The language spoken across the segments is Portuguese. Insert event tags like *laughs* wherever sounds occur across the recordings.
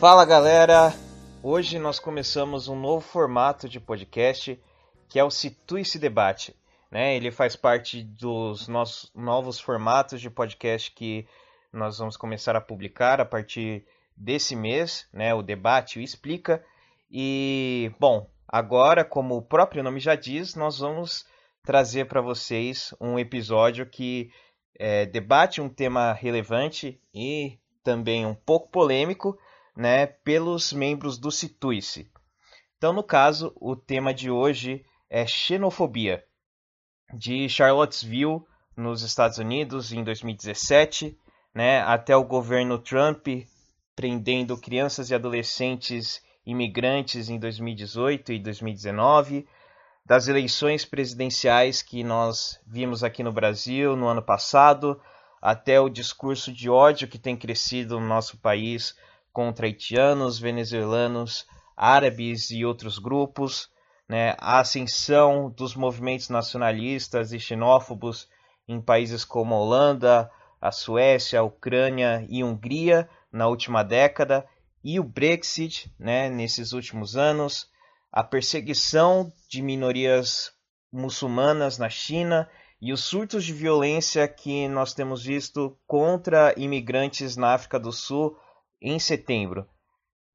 Fala galera! Hoje nós começamos um novo formato de podcast que é o Situe se Debate. Né? Ele faz parte dos nossos novos formatos de podcast que nós vamos começar a publicar a partir desse mês, né? o Debate o Explica. E, bom, agora, como o próprio nome já diz, nós vamos trazer para vocês um episódio que é, debate um tema relevante e também um pouco polêmico né, pelos membros do Situice. Então, no caso, o tema de hoje é xenofobia. De Charlottesville, nos Estados Unidos, em 2017, né, até o governo Trump prendendo crianças e adolescentes imigrantes em 2018 e 2019, das eleições presidenciais que nós vimos aqui no Brasil no ano passado, até o discurso de ódio que tem crescido no nosso país contra haitianos, venezuelanos, árabes e outros grupos, né? a ascensão dos movimentos nacionalistas e xenófobos em países como a Holanda, a Suécia, a Ucrânia e Hungria na última década, e o Brexit né, nesses últimos anos, a perseguição de minorias muçulmanas na China e os surtos de violência que nós temos visto contra imigrantes na África do Sul em setembro.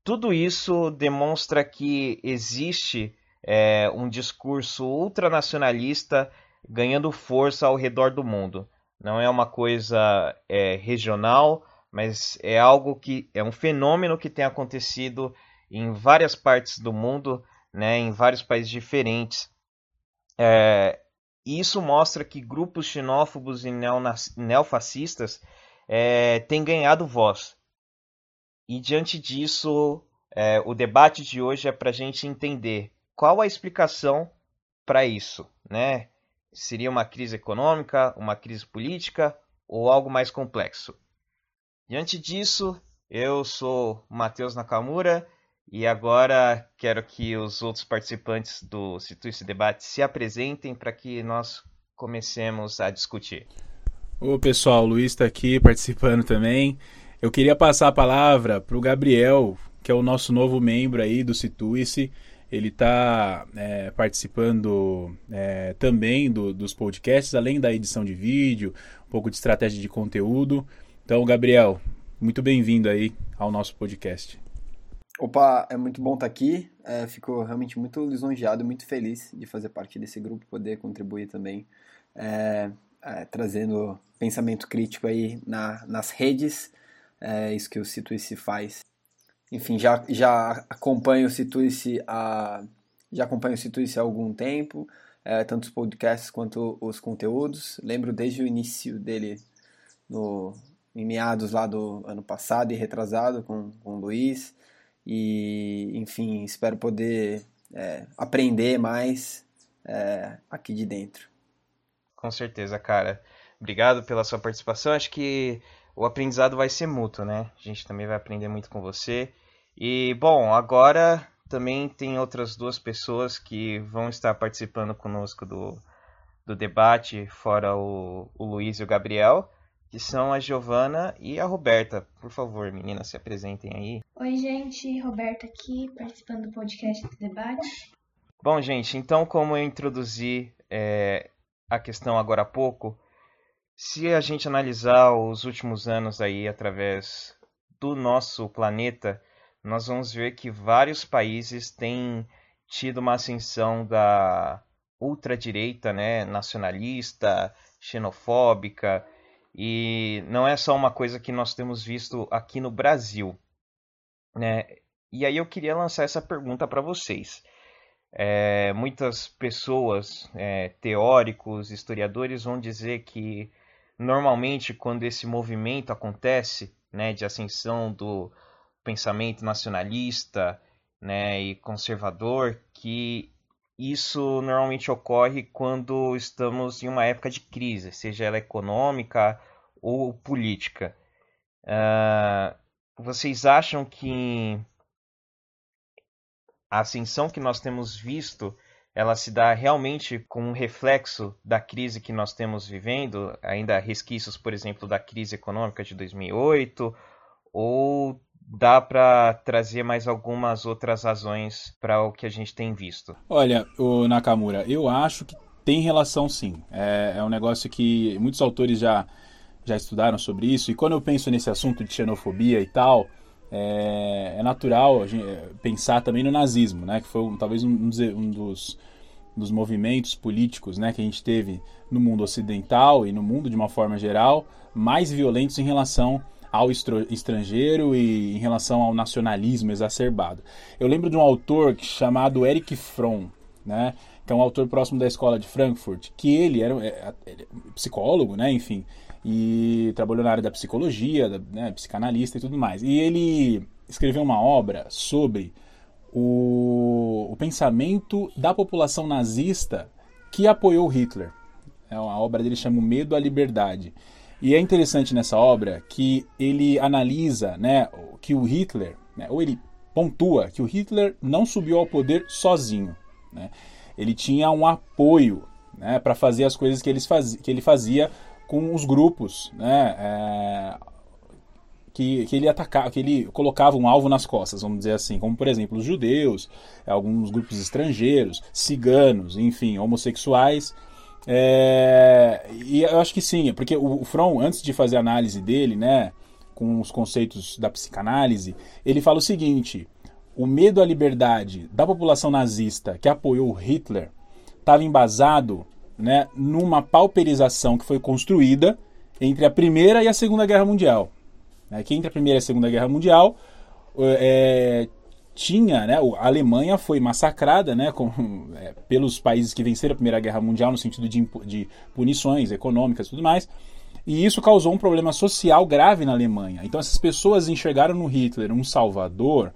Tudo isso demonstra que existe é, um discurso ultranacionalista ganhando força ao redor do mundo. Não é uma coisa é, regional, mas é algo que é um fenômeno que tem acontecido em várias partes do mundo, né, em vários países diferentes. É, isso mostra que grupos xenófobos e neofascistas é, têm ganhado voz. E diante disso, é, o debate de hoje é para a gente entender qual a explicação para isso, né? Seria uma crise econômica, uma crise política ou algo mais complexo? Diante disso, eu sou Matheus Nakamura e agora quero que os outros participantes do Situ esse Debate se apresentem para que nós comecemos a discutir. Ô pessoal, o Luiz está aqui participando também. Eu queria passar a palavra para o Gabriel, que é o nosso novo membro aí do Situice. Ele está é, participando é, também do, dos podcasts, além da edição de vídeo, um pouco de estratégia de conteúdo. Então, Gabriel, muito bem-vindo aí ao nosso podcast. Opa, é muito bom estar aqui. É, fico realmente muito lisonjeado, muito feliz de fazer parte desse grupo, poder contribuir também, é, é, trazendo pensamento crítico aí na, nas redes é isso que o Situice faz. Enfim, já, já acompanho o Situice há, já acompanho o Situice há algum tempo, é, tanto os podcasts quanto os conteúdos. Lembro desde o início dele no, em meados lá do ano passado e retrasado com, com o Luiz. E, enfim, espero poder é, aprender mais é, aqui de dentro. Com certeza, cara. Obrigado pela sua participação. Acho que o aprendizado vai ser mútuo, né? A gente também vai aprender muito com você. E, bom, agora também tem outras duas pessoas que vão estar participando conosco do, do debate, fora o, o Luiz e o Gabriel, que são a Giovana e a Roberta. Por favor, meninas, se apresentem aí. Oi, gente, Roberta aqui, participando do podcast do debate. Bom, gente, então, como eu introduzi é, a questão agora há pouco, se a gente analisar os últimos anos aí através do nosso planeta, nós vamos ver que vários países têm tido uma ascensão da ultradireita, né, nacionalista, xenofóbica, e não é só uma coisa que nós temos visto aqui no Brasil, né? E aí eu queria lançar essa pergunta para vocês. É, muitas pessoas, é, teóricos, historiadores vão dizer que normalmente quando esse movimento acontece, né, de ascensão do pensamento nacionalista, né, e conservador, que isso normalmente ocorre quando estamos em uma época de crise, seja ela econômica ou política. Uh, vocês acham que a ascensão que nós temos visto ela se dá realmente como um reflexo da crise que nós temos vivendo, ainda resquícios, por exemplo, da crise econômica de 2008, ou dá para trazer mais algumas outras razões para o que a gente tem visto? Olha, o Nakamura, eu acho que tem relação sim. É, é um negócio que muitos autores já, já estudaram sobre isso, e quando eu penso nesse assunto de xenofobia e tal, é, é natural gente pensar também no nazismo, né, que foi um, talvez um, um dos dos movimentos políticos né, que a gente teve no mundo ocidental e no mundo de uma forma geral, mais violentos em relação ao estrangeiro e em relação ao nacionalismo exacerbado. Eu lembro de um autor chamado Eric Fromm, né, que é um autor próximo da escola de Frankfurt, que ele era é, é, psicólogo, né, enfim, e trabalhou na área da psicologia, da, né, psicanalista e tudo mais. E ele escreveu uma obra sobre o, o pensamento da população nazista que apoiou Hitler. É a obra dele chama O Medo à Liberdade. E é interessante nessa obra que ele analisa né, que o Hitler, né, ou ele pontua que o Hitler não subiu ao poder sozinho. Né? Ele tinha um apoio né, para fazer as coisas que ele, fazia, que ele fazia com os grupos né, é, que, que ele atacava, que ele colocava um alvo nas costas, vamos dizer assim, como por exemplo os judeus, alguns grupos estrangeiros, ciganos, enfim, homossexuais. É, e eu acho que sim, porque o, o Fromm, antes de fazer a análise dele, né, com os conceitos da psicanálise, ele fala o seguinte: o medo à liberdade da população nazista que apoiou Hitler estava embasado né, numa pauperização que foi construída entre a Primeira e a Segunda Guerra Mundial né, que entre a Primeira e a Segunda Guerra Mundial é, tinha, né, a Alemanha foi massacrada né, com, é, *laughs* pelos países que venceram a Primeira Guerra Mundial no sentido de, de punições econômicas e tudo mais, e isso causou um problema social grave na Alemanha. Então essas pessoas enxergaram no Hitler um salvador,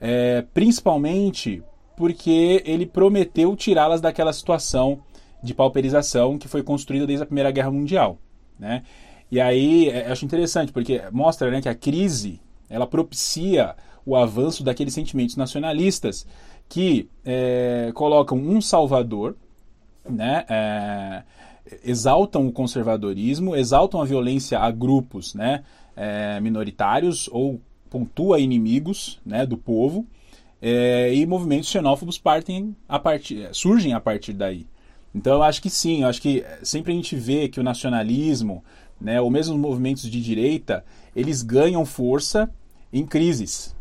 é, principalmente porque ele prometeu tirá-las daquela situação de pauperização que foi construída desde a Primeira Guerra Mundial. Né? E aí é, acho interessante, porque mostra né, que a crise ela propicia o avanço daqueles sentimentos nacionalistas que é, colocam um salvador, né, é, exaltam o conservadorismo, exaltam a violência a grupos né, é, minoritários ou pontua inimigos né, do povo, é, e movimentos xenófobos partem a partir, surgem a partir daí. Então eu acho que sim, eu acho que sempre a gente vê que o nacionalismo, né, ou mesmo os movimentos de direita, eles ganham força em crises.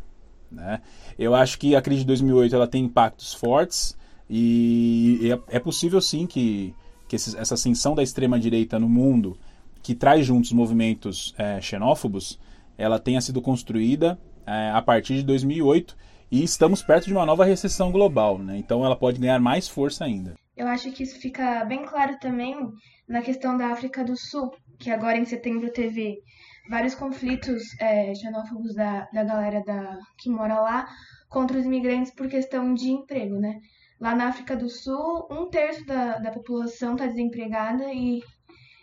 Né? Eu acho que a crise de 2008 ela tem impactos fortes e é, é possível sim que, que essa ascensão da extrema direita no mundo, que traz juntos movimentos é, xenófobos, ela tenha sido construída é, a partir de 2008 e estamos perto de uma nova recessão global, né? então ela pode ganhar mais força ainda. Eu acho que isso fica bem claro também na questão da África do Sul, que agora em setembro teve vários conflitos é, xenófobos da, da galera da, que mora lá contra os imigrantes por questão de emprego, né? Lá na África do Sul, um terço da, da população está desempregada e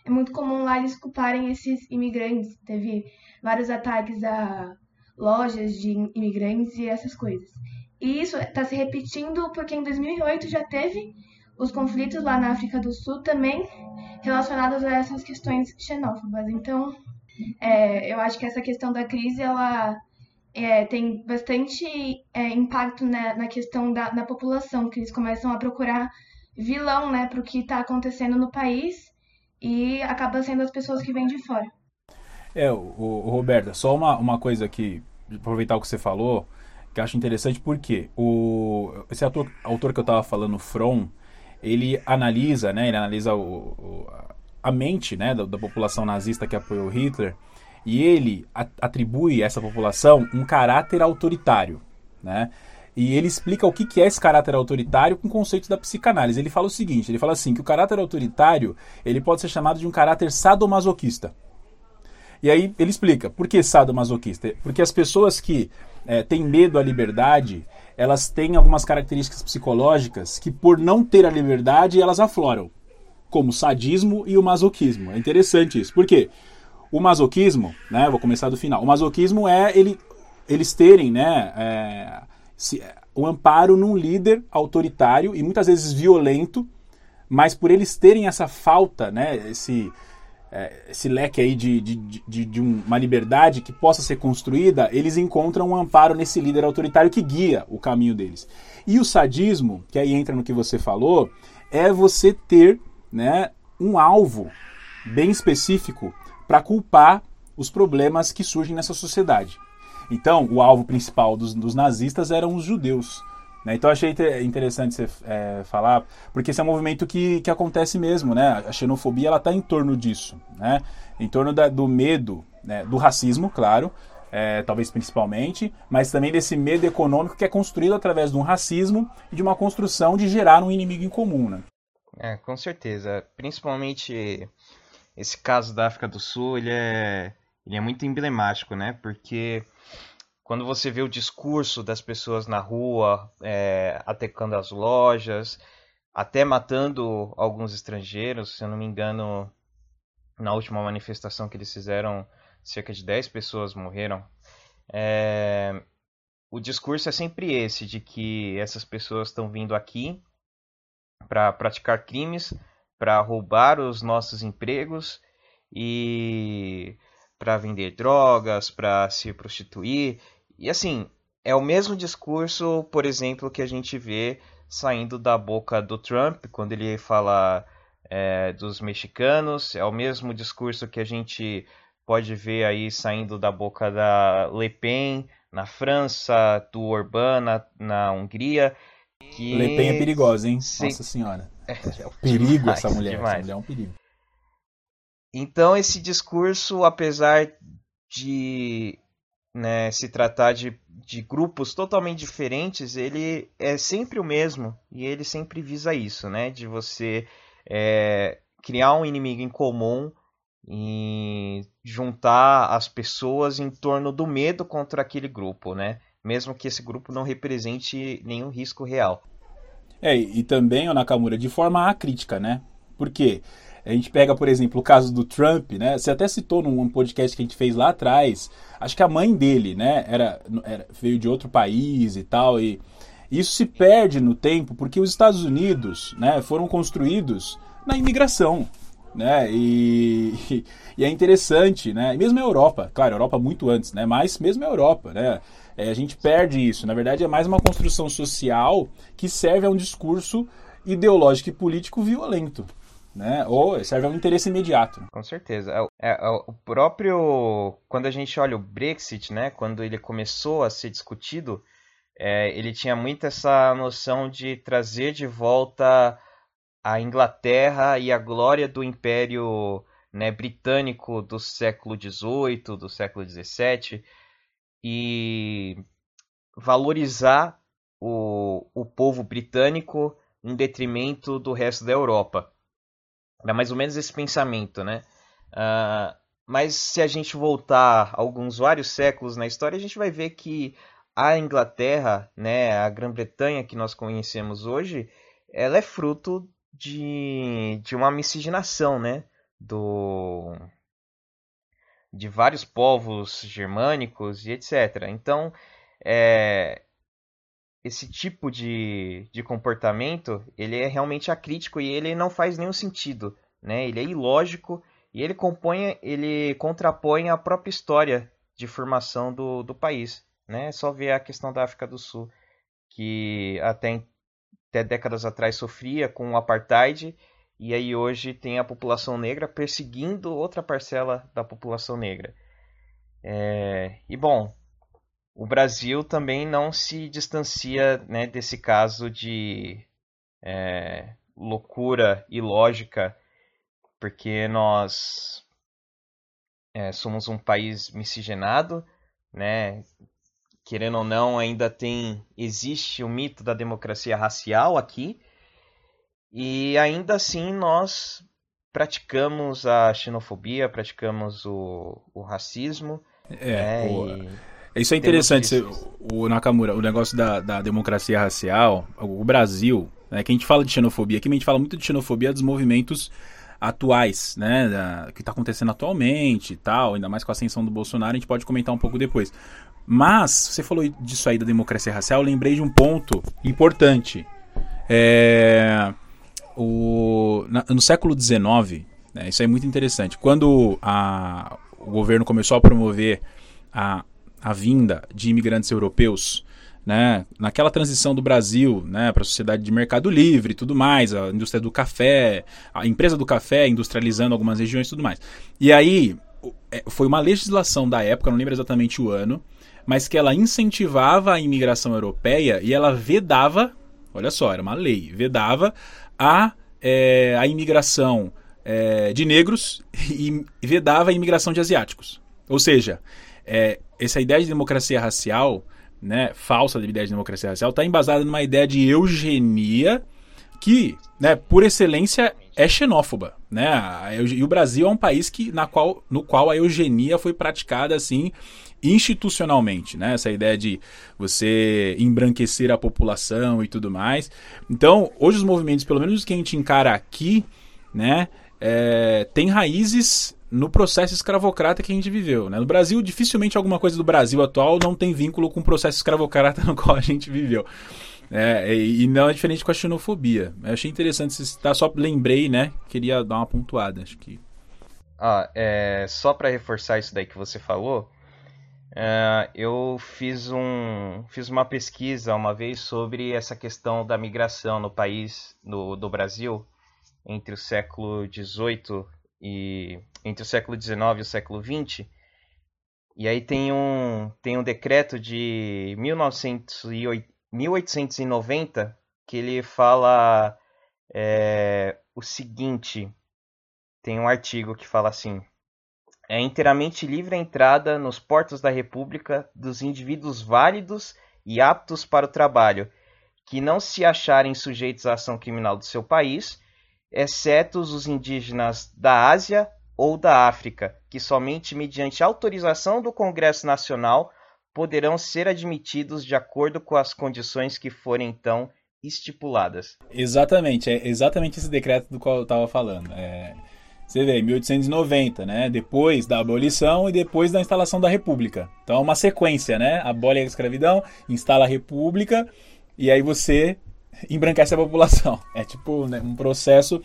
é muito comum lá eles culparem esses imigrantes. Teve vários ataques a lojas de imigrantes e essas coisas. E isso está se repetindo porque em 2008 já teve os conflitos lá na África do Sul também relacionados a essas questões xenófobas. Então, é, eu acho que essa questão da crise ela é, tem bastante é, impacto na, na questão da, população, que eles começam a procurar vilão né, para o que está acontecendo no país e acaba sendo as pessoas que vêm de fora. É, o, o Roberta, só uma, uma coisa aqui, aproveitar o que você falou, que acho interessante, porque o, esse autor, autor que eu estava falando, From, ele analisa, né, ele analisa o, o, a mente né, da, da, população nazista que apoiou Hitler e ele atribui a essa população um caráter autoritário. Né? E ele explica o que, que é esse caráter autoritário com conceitos da psicanálise. Ele fala o seguinte, ele fala assim, que o caráter autoritário ele pode ser chamado de um caráter sadomasoquista. E aí ele explica, por que sadomasoquista? Porque as pessoas que é, têm medo à liberdade, elas têm algumas características psicológicas que, por não ter a liberdade, elas afloram, como o sadismo e o masoquismo. É interessante isso. Por quê? O masoquismo, né, vou começar do final. O masoquismo é ele, eles terem né, é, se, o amparo num líder autoritário e muitas vezes violento, mas por eles terem essa falta, né, esse, é, esse leque aí de, de, de, de, uma liberdade que possa ser construída, eles encontram um amparo nesse líder autoritário que guia o caminho deles. E o sadismo, que aí entra no que você falou, é você ter né, um alvo bem específico para culpar os problemas que surgem nessa sociedade. Então, o alvo principal dos, dos nazistas eram os judeus. Né? Então, achei interessante você é, falar, porque esse é um movimento que, que acontece mesmo. Né? A xenofobia está em torno disso, né? em torno da, do medo, né? do racismo, claro, é, talvez principalmente, mas também desse medo econômico que é construído através de um racismo e de uma construção de gerar um inimigo em comum. Né? É, com certeza. Principalmente esse caso da África do Sul, ele é, ele é muito emblemático, né? Porque quando você vê o discurso das pessoas na rua, é, atacando as lojas, até matando alguns estrangeiros, se eu não me engano, na última manifestação que eles fizeram, cerca de 10 pessoas morreram. É, o discurso é sempre esse, de que essas pessoas estão vindo aqui para praticar crimes, para roubar os nossos empregos e para vender drogas, para se prostituir. E assim, é o mesmo discurso, por exemplo, que a gente vê saindo da boca do Trump quando ele fala é, dos mexicanos, é o mesmo discurso que a gente pode ver aí saindo da boca da Le Pen na França, do Orbán na, na Hungria. Que... Le Pen é perigosa, hein? Sim. Nossa senhora. É, é um perigo demais, essa mulher. Demais. Essa mulher é um perigo. Então esse discurso, apesar de né, se tratar de, de grupos totalmente diferentes, ele é sempre o mesmo e ele sempre visa isso, né? De você é, criar um inimigo em comum e juntar as pessoas em torno do medo contra aquele grupo, né? Mesmo que esse grupo não represente nenhum risco real. É, e também, o Nakamura, de forma acrítica, né? Por quê? A gente pega, por exemplo, o caso do Trump, né? Você até citou num podcast que a gente fez lá atrás. Acho que a mãe dele, né? Era, era veio de outro país e tal. E isso se perde no tempo porque os Estados Unidos, né? Foram construídos na imigração, né? E, *laughs* e é interessante, né? E mesmo a Europa, claro, a Europa muito antes, né? Mas mesmo a Europa, né? É, a gente perde isso. Na verdade, é mais uma construção social que serve a um discurso ideológico e político violento. Né? Ou serve a um interesse imediato. Com certeza. É, é, o próprio. Quando a gente olha o Brexit, né? quando ele começou a ser discutido, é, ele tinha muito essa noção de trazer de volta a Inglaterra e a glória do Império né, britânico do século XVIII, do século XVII e valorizar o, o povo britânico em detrimento do resto da Europa. É mais ou menos esse pensamento, né? Uh, mas se a gente voltar alguns vários séculos na história, a gente vai ver que a Inglaterra, né, a Grã-Bretanha que nós conhecemos hoje, ela é fruto de, de uma miscigenação, né, do, de vários povos germânicos e etc. Então, é, esse tipo de, de comportamento ele é realmente acrítico e ele não faz nenhum sentido, né? Ele é ilógico e ele compõe, ele contrapõe a própria história de formação do, do país, né? É só ver a questão da África do Sul, que até, até décadas atrás sofria com o apartheid e aí hoje tem a população negra perseguindo outra parcela da população negra. É, e bom, o Brasil também não se distancia né, desse caso de é, loucura ilógica, porque nós é, somos um país miscigenado, né? Querendo ou não, ainda tem existe o mito da democracia racial aqui, e ainda assim nós praticamos a xenofobia, praticamos o, o racismo. É, né, e... Isso é interessante, o Nakamura, o negócio da, da democracia racial, o Brasil, né, que a gente fala de xenofobia, aqui a gente fala muito de xenofobia dos movimentos atuais, né, da, que está acontecendo atualmente e tal, ainda mais com a ascensão do Bolsonaro, a gente pode comentar um pouco depois. Mas, você falou disso aí da democracia racial, eu lembrei de um ponto importante. É, o, na, no século XIX, Né? Isso é muito interessante. Quando a, o governo começou a promover a, a vinda de imigrantes europeus, né, naquela transição do Brasil né, para a sociedade de mercado livre e tudo mais, a indústria do café, a empresa do café industrializando algumas regiões e tudo mais. E aí é, foi uma legislação da época, não lembro exatamente o ano, mas que ela incentivava a imigração europeia e ela vedava, olha só, era uma lei, vedava a, é, a imigração é, de negros *laughs* e vedava a imigração de asiáticos. Ou seja, é, essa ideia de democracia racial, né, falsa ideia de democracia racial, está embasada numa ideia de eugenia que, né, por excelência, é xenófoba. Né? E o Brasil é um país que, na qual, no qual a eugenia foi praticada assim institucionalmente, né? Essa ideia de você embranquecer a população e tudo mais. Então, hoje os movimentos, pelo menos os que a gente encara aqui, né, é, tem raízes no processo escravocrata que a gente viveu. Né? No Brasil, dificilmente alguma coisa do Brasil atual não tem vínculo com o processo escravocrata no *laughs* qual a gente viveu. É, e não é diferente com a xenofobia. Eu achei interessante você citar, só lembrei, né? Queria dar uma pontuada, acho que. Ah, é, só para reforçar isso daí que você falou, é, eu fiz, um, fiz uma pesquisa uma vez sobre essa questão da migração no país, no, do Brasil, entre o século XVIII e entre o século XIX e o século XX. E aí tem um, tem um decreto de 1890 que ele fala é, o seguinte: tem um artigo que fala assim. É inteiramente livre a entrada nos portos da República dos indivíduos válidos e aptos para o trabalho, que não se acharem sujeitos à ação criminal do seu país, exceto os indígenas da Ásia ou da África, que somente mediante autorização do Congresso Nacional poderão ser admitidos de acordo com as condições que forem então estipuladas. Exatamente, é exatamente esse decreto do qual eu estava falando. É, você vê, 1890, né? Depois da abolição e depois da instalação da República. Então é uma sequência, né? Abole a escravidão, instala a República e aí você *laughs* embranquece a população. É tipo né, um processo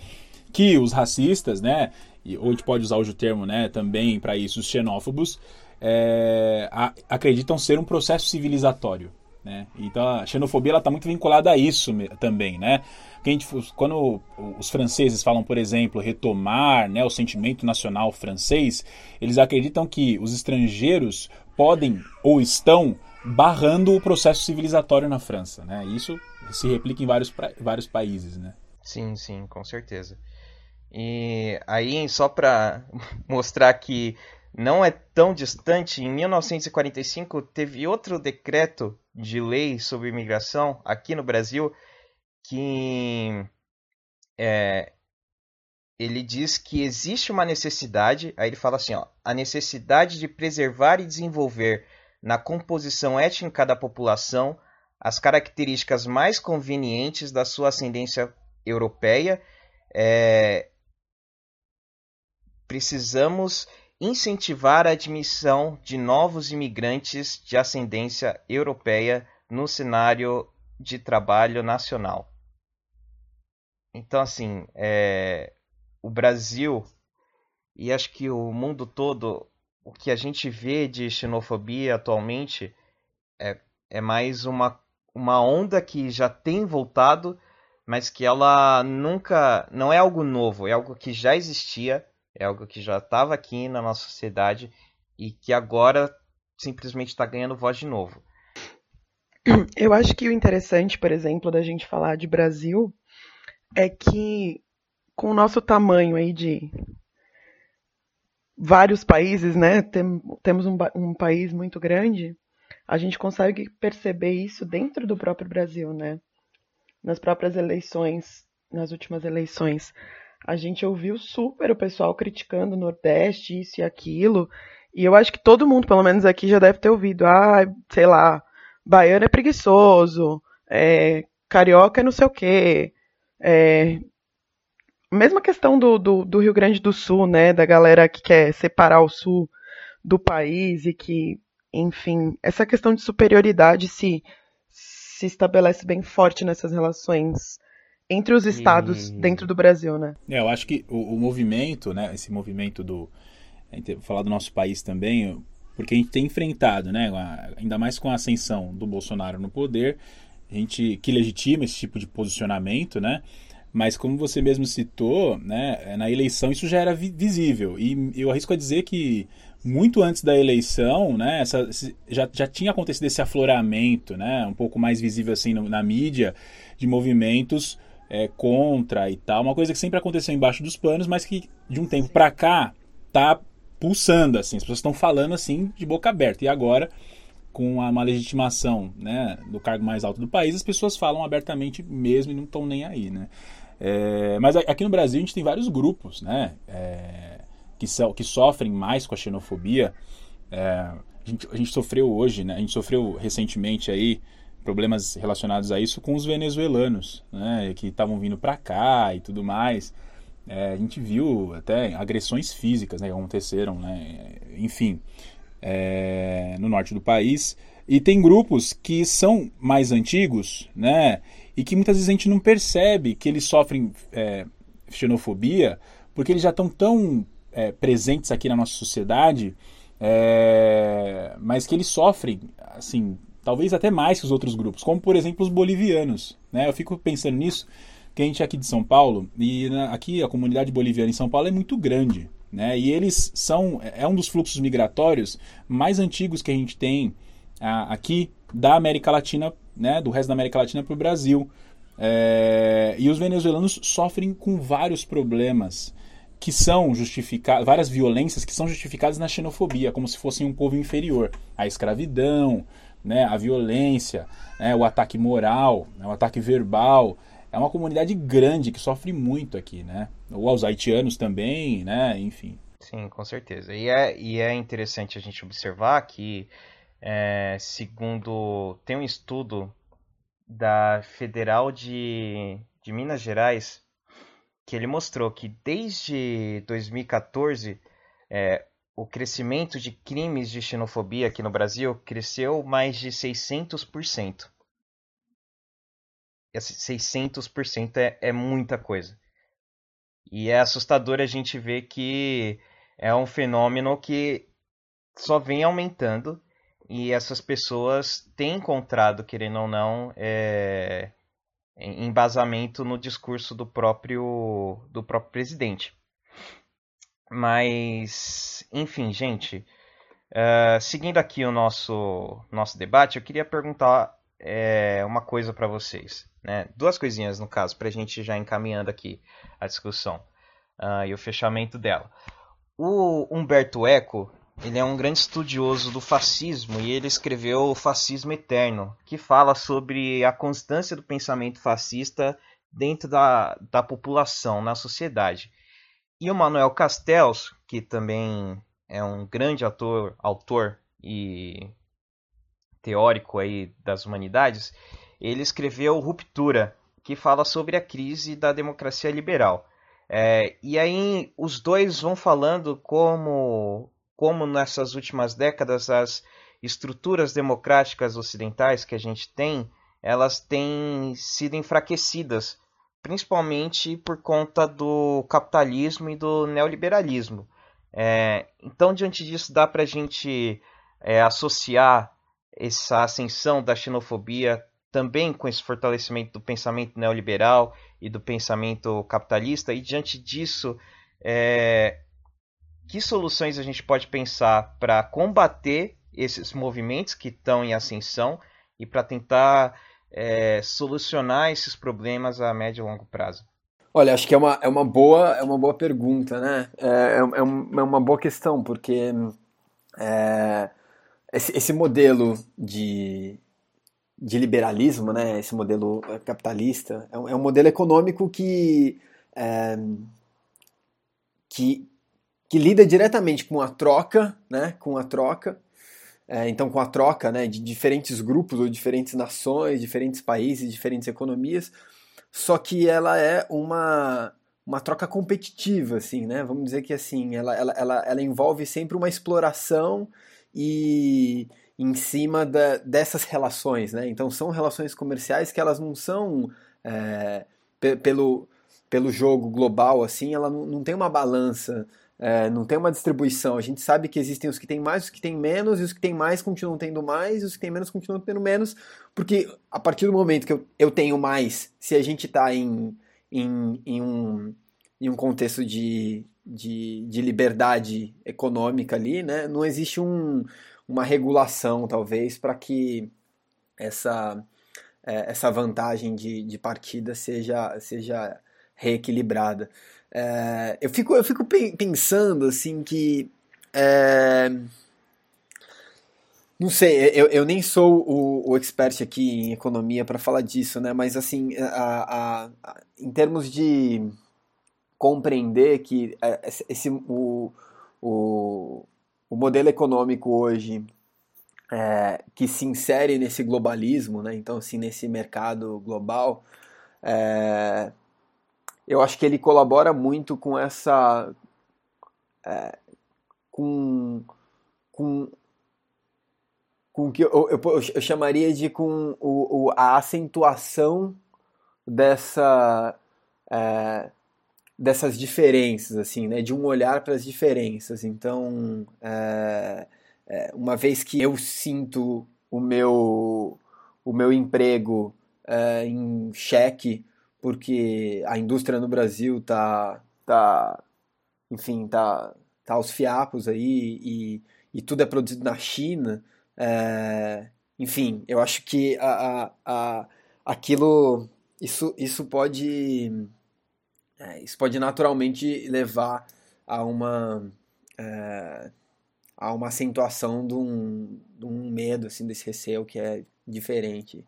que os racistas, né, e, ou a gente pode usar o termo né, também para isso, os xenófobos, é, a, acreditam ser um processo civilizatório. Né? Então a xenofobia está muito vinculada a isso também. Né? Gente, quando os franceses falam, por exemplo, retomar né, o sentimento nacional francês, eles acreditam que os estrangeiros podem ou estão barrando o processo civilizatório na França. Né? Isso se replica em vários, vários países. Né? Sim, sim, com certeza. E aí, só para *laughs* mostrar que não é tão distante, em 1945 teve outro decreto de lei sobre imigração aqui no Brasil que é, ele diz que existe uma necessidade, aí ele fala assim, ó, a necessidade de preservar e desenvolver na composição étnica da população as características mais convenientes da sua ascendência europeia é, precisamos incentivar a admissão de novos imigrantes de ascendência europeia no cenário de trabalho nacional. Então, assim, é, o Brasil e acho que o mundo todo, o que a gente vê de xenofobia atualmente é, é mais uma, uma onda que já tem voltado, mas que ela nunca. não é algo novo, é algo que já existia é algo que já estava aqui na nossa sociedade e que agora simplesmente está ganhando voz de novo. *clears throat* Eu acho que o interessante, por exemplo, da gente falar de Brasil é que com o nosso tamanho aí de vários países, né? Tem, temos um, um país muito grande, a gente consegue perceber isso dentro do próprio Brasil, né? Nas próprias eleições, nas últimas eleições a gente ouviu super o pessoal criticando o Nordeste, isso e aquilo. E eu acho que todo mundo, pelo menos aqui, já deve ter ouvido. Ah, sei lá, baiano é preguiçoso, é, carioca é não sei o quê. É, mesma questão do, do, do, Rio Grande do Sul, né? Da galera que quer separar o sul do país e que, enfim, essa questão de superioridade se, se estabelece bem forte nessas relações entre os estados e... dentro do Brasil, né? É, eu acho que o, o movimento, né, esse movimento do vou falar do nosso país também, porque a gente tem enfrentado, né, ainda mais com a ascensão do Bolsonaro no poder, a gente que legitima esse tipo de posicionamento, né? Mas como você mesmo citou, né, na eleição isso já era visível. E eu arrisco a dizer que muito antes da eleição, né, essa, já, já tinha acontecido esse afloramento, né, um pouco mais visível assim no, na mídia, de movimentos é, contra e tal. Uma coisa que sempre aconteceu embaixo dos panos, mas que de um tempo para cá tá pulsando, assim. As pessoas estão falando assim de boca aberta. E agora com uma legitimação né, do cargo mais alto do país, as pessoas falam abertamente mesmo e não estão nem aí. Né? É, mas aqui no Brasil a gente tem vários grupos né, é, que, so, que sofrem mais com a xenofobia. É, a, gente, a gente sofreu hoje, né, a gente sofreu recentemente aí problemas relacionados a isso com os venezuelanos, né, que estavam vindo para cá e tudo mais. É, a gente viu até agressões físicas né, que aconteceram, né, enfim, é, no norte do país. E tem grupos que são mais antigos, né? E que muitas vezes a gente não percebe que eles sofrem é, xenofobia, porque eles já estão tão é, presentes aqui na nossa sociedade, é, mas que eles sofrem, assim, talvez até mais que os outros grupos, como por exemplo os bolivianos. Né? Eu fico pensando nisso, que a gente é aqui de São Paulo, e na, aqui a comunidade boliviana em São Paulo é muito grande. Né? E eles são, é um dos fluxos migratórios mais antigos que a gente tem a, aqui da América Latina né, do resto da América Latina para o Brasil. É, e os venezuelanos sofrem com vários problemas que são justificados, várias violências que são justificadas na xenofobia, como se fossem um povo inferior. A escravidão, né, a violência, né, o ataque moral, né, o ataque verbal. É uma comunidade grande que sofre muito aqui, né? Ou aos haitianos também, né? Enfim. Sim, com certeza. E é, e é interessante a gente observar que é, segundo tem um estudo da Federal de, de Minas Gerais que ele mostrou que desde 2014 é, o crescimento de crimes de xenofobia aqui no Brasil cresceu mais de 600%. Esse 600% é, é muita coisa. E é assustador a gente ver que é um fenômeno que só vem aumentando e essas pessoas têm encontrado, querendo ou não, é, embasamento no discurso do próprio, do próprio presidente. Mas, enfim, gente, uh, seguindo aqui o nosso, nosso debate, eu queria perguntar é, uma coisa para vocês. Né? Duas coisinhas, no caso, para a gente já encaminhando aqui a discussão uh, e o fechamento dela. O Humberto Eco ele é um grande estudioso do fascismo e ele escreveu O Fascismo Eterno, que fala sobre a constância do pensamento fascista dentro da, da população, na sociedade. E o Manuel Castells, que também é um grande autor, autor e teórico aí das humanidades, ele escreveu Ruptura, que fala sobre a crise da democracia liberal. É, e aí os dois vão falando como como nessas últimas décadas as estruturas democráticas ocidentais que a gente tem, elas têm sido enfraquecidas, principalmente por conta do capitalismo e do neoliberalismo. É, então, diante disso, dá para a gente é, associar essa ascensão da xenofobia também com esse fortalecimento do pensamento neoliberal e do pensamento capitalista, e diante disso, é, que soluções a gente pode pensar para combater esses movimentos que estão em ascensão e para tentar é, solucionar esses problemas a médio e longo prazo? Olha, acho que é uma, é uma, boa, é uma boa pergunta, né? É, é, é, um, é uma boa questão, porque é, esse, esse modelo de, de liberalismo, né, esse modelo capitalista, é um, é um modelo econômico que, é, que que lida diretamente com a troca, né, com a troca, é, então com a troca né, de diferentes grupos ou diferentes nações, diferentes países, diferentes economias, só que ela é uma, uma troca competitiva, assim, né? Vamos dizer que assim, ela, ela, ela, ela envolve sempre uma exploração e em cima da, dessas relações, né? Então são relações comerciais que elas não são é, pelo, pelo jogo global, assim, ela não, não tem uma balança, é, não tem uma distribuição. A gente sabe que existem os que têm mais, os que têm menos, e os que têm mais continuam tendo mais, e os que têm menos continuam tendo menos, porque a partir do momento que eu, eu tenho mais, se a gente está em, em, em, um, em um contexto de, de, de liberdade econômica ali, né, não existe um, uma regulação, talvez, para que essa, é, essa vantagem de, de partida seja, seja reequilibrada. É, eu, fico, eu fico pensando assim que. É, não sei, eu, eu nem sou o, o expert aqui em economia para falar disso, né? Mas assim, a, a, a, em termos de compreender que é, esse, o, o, o modelo econômico hoje é, que se insere nesse globalismo, né? então assim, nesse mercado global, é, eu acho que ele colabora muito com essa. É, com. com com que eu, eu, eu, chamaria de com o, o a acentuação dessa é, dessas diferenças assim né de um olhar para as diferenças então é, é, uma vez que eu sinto o meu o meu emprego é, em xeque porque a indústria no Brasil tá, tá enfim, tá, tá aos fiapos aí e, e tudo é produzido na China. É, enfim, eu acho que a, a, a, aquilo, isso, isso pode, é, isso pode naturalmente levar a uma, é, a uma acentuação de um, de um medo, assim, desse receio que é diferente.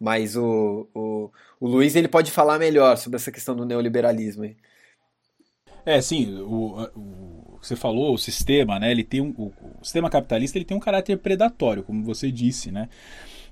Mas o, o, o Luiz ele pode falar melhor sobre essa questão do neoliberalismo. É, sim, o, o, você falou, o sistema, né? Ele tem um, o, o, sistema capitalista ele tem um caráter predatório, como você disse, né?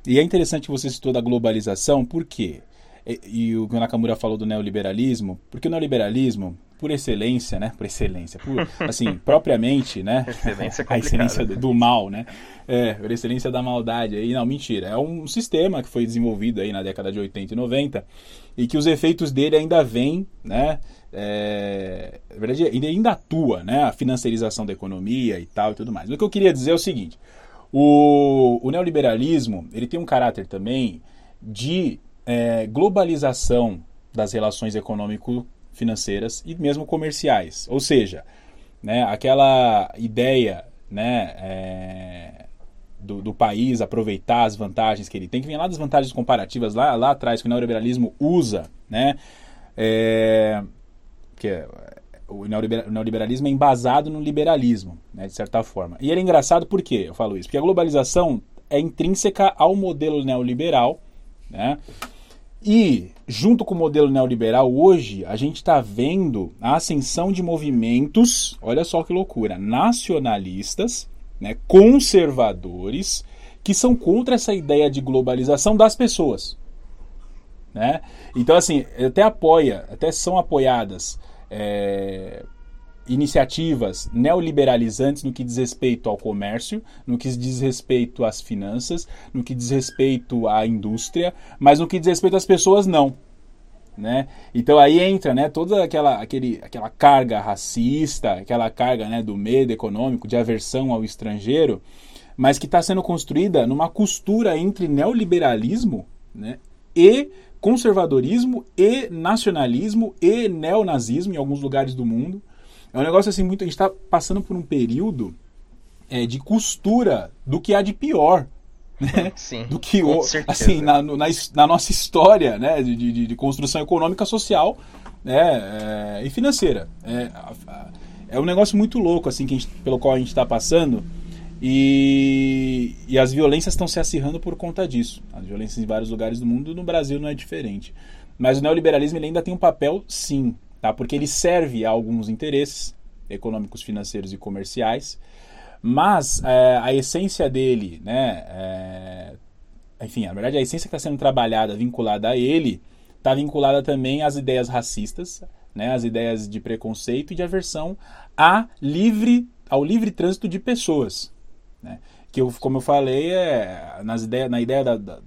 E é interessante que você citou da globalização, por quê? E, e o que o Nakamura falou do neoliberalismo, porque o neoliberalismo, por excelência, né? Por excelência, por, assim, *laughs* propriamente, né? Excelência é *laughs* a excelência do, do, mal, né? É, por excelência da maldade. Aí, não, mentira. É um sistema que foi desenvolvido aí na década de 80 e 90 e que os efeitos dele ainda vêm, né? É, na verdade, ainda, ainda atua, né? A financiarização da economia e tal e tudo mais. O que eu queria dizer é o seguinte: o, o neoliberalismo ele tem um caráter também de é, globalização das relações econômico financeiras e mesmo comerciais. Ou seja, né, aquela ideia né, é, do, do, país aproveitar as vantagens que ele tem, que vem lá das vantagens comparativas lá, lá atrás, que o neoliberalismo usa, né, é, que é, o neoliberalismo é embasado no liberalismo, né, de certa forma. E ele é engraçado por quê? Eu falo isso? Porque a globalização é intrínseca ao modelo neoliberal, né? E, junto com o modelo neoliberal, hoje a gente está vendo a ascensão de movimentos, olha só que loucura, nacionalistas, né, conservadores, que são contra essa ideia de globalização das pessoas. Né? Então, assim, até apoia, até são apoiadas é, iniciativas neoliberalizantes no que diz respeito ao comércio, no que diz respeito às finanças, no que diz respeito à indústria, mas no que diz respeito às pessoas, não. Né? Então aí entra né, toda aquela, aquele, aquela carga racista, aquela carga né, do medo econômico, de aversão ao estrangeiro, mas que está sendo construída numa costura entre neoliberalismo né, e conservadorismo e nacionalismo e neonazismo em alguns lugares do mundo. É um negócio assim muito. A gente está passando por um período é, de costura do que há de pior. Né? Sim, do que o, assim na, na, na, nossa história né? de, de, de construção econômica, social né? É, e financeira. É, é um negócio muito louco assim que gente, pelo qual a gente está passando e, e as violências estão se acirrando por conta disso. As violências em vários lugares do mundo, no Brasil não é diferente. Mas o neoliberalismo ainda tem um papel, sim, tá? porque ele serve a alguns interesses econômicos, financeiros e comerciais, mas é, a essência dele, né, é, enfim, na verdade a essência que está sendo trabalhada, vinculada a ele, está vinculada também às ideias racistas, né, às ideias de preconceito e de aversão a livre, ao livre trânsito de pessoas. Né? Que, eu, como eu falei, é, nas ideia, na ideia da, da,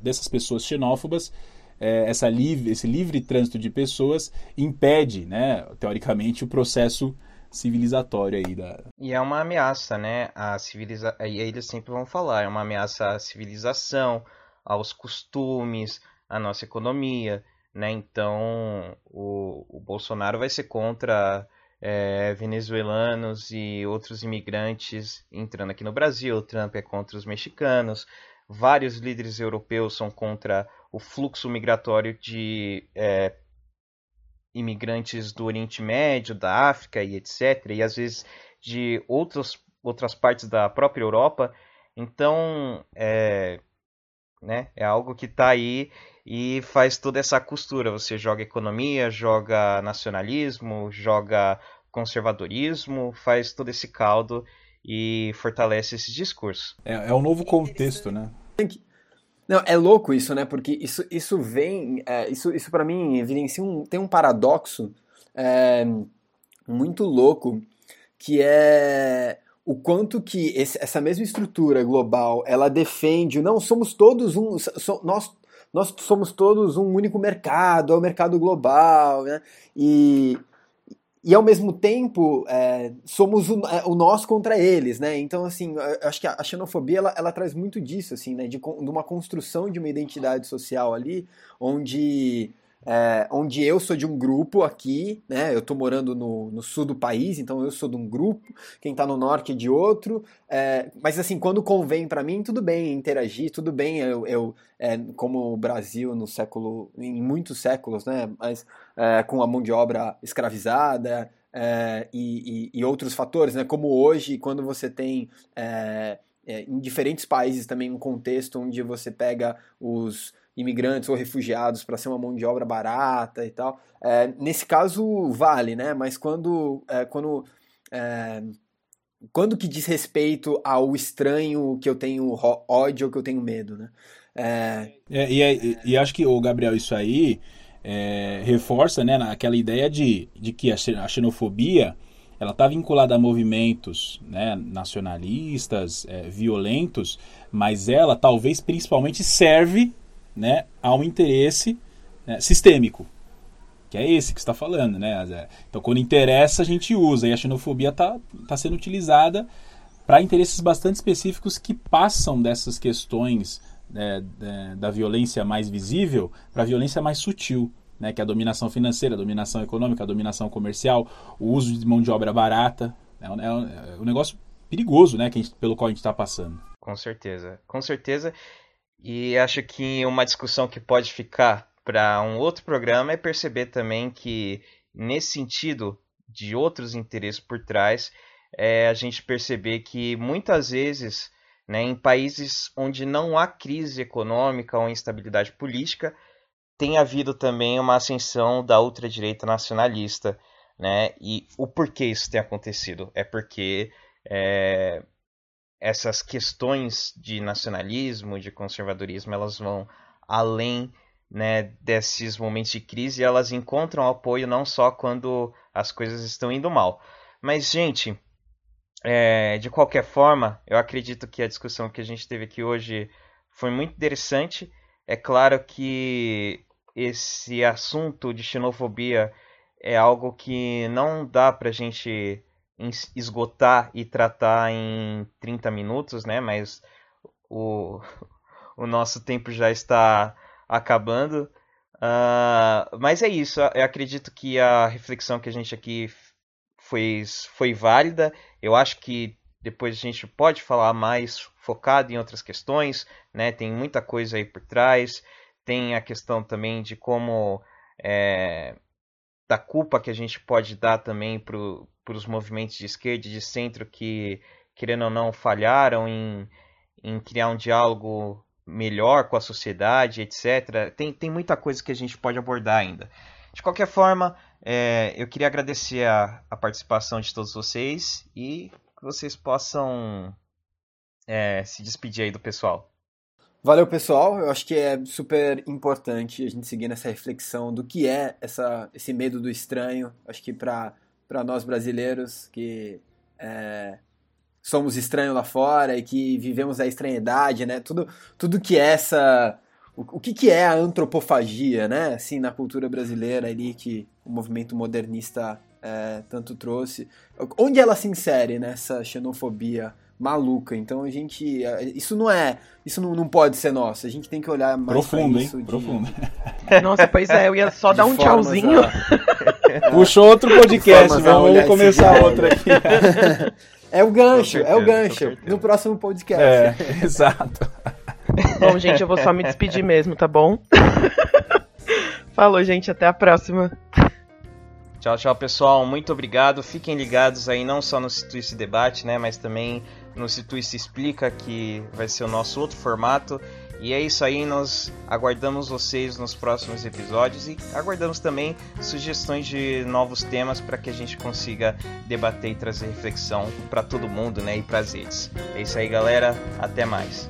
dessas pessoas xenófobas, é, essa livre, esse livre trânsito de pessoas impede, né, teoricamente, o processo civilizatório aí da. E é uma ameaça, né? A civiliza... E eles sempre vão falar, é uma ameaça à civilização, aos costumes, à nossa economia, né? Então o, o Bolsonaro vai ser contra é, venezuelanos e outros imigrantes entrando aqui no Brasil. O Trump é contra os mexicanos. Vários líderes europeus são contra o fluxo migratório de é, imigrantes do Oriente Médio, da África e etc. E às vezes de outros, outras partes da própria Europa. Então, é, né, é algo que está aí e faz toda essa costura. Você joga economia, joga nacionalismo, joga conservadorismo, faz todo esse caldo e fortalece esse discurso. É, é um novo contexto, né? Não, é louco isso, né? Porque isso, isso vem, é, isso, isso para mim evidencia um, tem um paradoxo é, muito louco que é o quanto que esse, essa mesma estrutura global ela defende, não somos todos um, so, nós nós somos todos um único mercado, é o mercado global, né? E, e ao mesmo tempo é, somos o, é, o, nós contra eles, né? Então, assim, acho que a, xenofobia ela, ela, traz muito disso, assim, né? De, de uma construção de uma identidade social ali, onde é, onde eu sou de um grupo aqui, né? Eu estou morando no, no, sul do país, então eu sou de um grupo, quem está no norte é de outro. É, mas assim, quando convém para mim, tudo bem interagir, tudo bem. Eu, eu é, como o Brasil no século, em muitos séculos, né? Mas é, com a mão de obra escravizada. É, e, e, e, outros fatores, né? Como hoje, quando você tem é, em diferentes países também um contexto onde você pega os imigrantes ou refugiados para ser uma mão de obra barata e tal. É, nesse caso vale, né? Mas quando é, quando é, quando que diz respeito ao estranho que eu tenho ódio ou que eu tenho medo, né? É... é e, e, e, acho que o Gabriel isso aí é, reforça, né, aquela ideia de, de que a xenofobia ela está vinculada a movimentos né, nacionalistas, é, violentos, mas ela talvez principalmente serve né, a um interesse né, sistêmico, que é esse que está falando, né? Então, quando interessa, a gente usa e a xenofobia está tá sendo utilizada para interesses bastante específicos que passam dessas questões né, da violência mais visível para a violência mais sutil, né, que é a dominação financeira, a dominação econômica, a dominação comercial, o uso de mão de obra barata. É um, é um, é um negócio perigoso né, que gente, pelo qual a gente está passando. Com certeza, com certeza. E acho que uma discussão que pode ficar para um outro programa é perceber também que, nesse sentido de outros interesses por trás, é a gente perceber que muitas vezes, né, em países onde não há crise econômica ou instabilidade política, tem havido também uma ascensão da ultradireita nacionalista. Né? E o porquê isso tem acontecido? É porque é, essas questões de nacionalismo, de conservadorismo, elas vão além né, desses momentos de crise elas encontram apoio não só quando as coisas estão indo mal. Mas, gente, é, de qualquer forma, eu acredito que a discussão que a gente teve aqui hoje foi muito interessante. É claro que esse assunto de xenofobia é algo que não dá para a gente esgotar e tratar em 30 minutos, né? Mas o, *laughs* o nosso tempo já está acabando. Uh, mas é isso, eu acredito que a reflexão que a gente aqui fez foi válida. Eu acho que depois a gente pode falar mais focado em outras questões, né? Tem muita coisa aí por trás. Tem a questão também de como é, da culpa que a gente pode dar também para os movimentos de esquerda e de centro que, querendo ou não, falharam em, em criar um diálogo melhor com a sociedade, etc. Tem, tem muita coisa que a gente pode abordar ainda. De qualquer forma, é, eu queria agradecer a, a, participação de todos vocês e que vocês possam é, se despedir aí do pessoal. Valeu, pessoal. Eu acho que é super importante a gente seguir nessa reflexão do que é essa, esse medo do estranho. Acho que para nós brasileiros que é, somos estranhos lá fora e que vivemos a estranhidade, né? Tudo, tudo que é essa o, o que, que é a antropofagia, né? Assim, na cultura brasileira ali que o movimento modernista é, tanto trouxe. Onde ela se insere nessa xenofobia maluca? Então a gente. Isso não é. Isso não, não pode ser nosso. A gente tem que olhar mais Profundo, isso hein? de- Profundo. *laughs* Nossa, pois é, eu ia só dar de um formas tchauzinho. a- *laughs* Puxou outro podcast, vamos começar outro aqui. *laughs* É o gancho, Com é o certeza, gancho. certeza. No próximo podcast. É, exato. Bom, gente, eu vou só me despedir mesmo, tá bom? Falou, gente, até a próxima. Tchau, tchau, pessoal. Muito obrigado. Fiquem ligados aí, não só no Situice Debate, né? Mas também no Situice Explica, que vai ser o nosso outro formato. E é isso aí, nós aguardamos vocês nos próximos episódios e aguardamos também sugestões de novos temas para que a gente consiga debater e trazer reflexão para todo mundo, né? E para as redes. É isso aí, galera. Até mais.